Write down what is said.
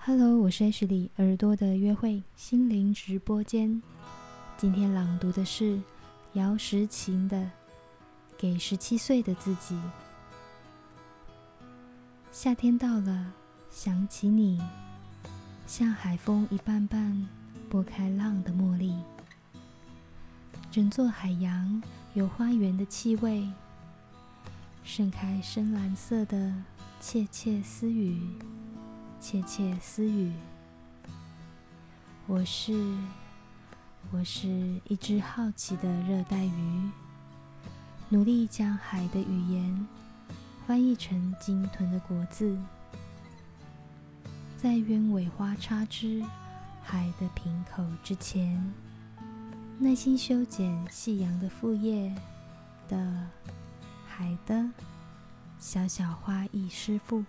Hello，我是 H 里耳朵的约会心灵直播间。今天朗读的是姚时晴的《给十七岁的自己》。夏天到了，想起你，像海风一瓣瓣拨开浪的茉莉，整座海洋有花园的气味，盛开深蓝色的窃窃私语。窃窃私语。我是，我是一只好奇的热带鱼，努力将海的语言翻译成鲸豚的国字，在鸢尾花插枝海的瓶口之前，耐心修剪夕阳的副叶的海的小小花艺师傅。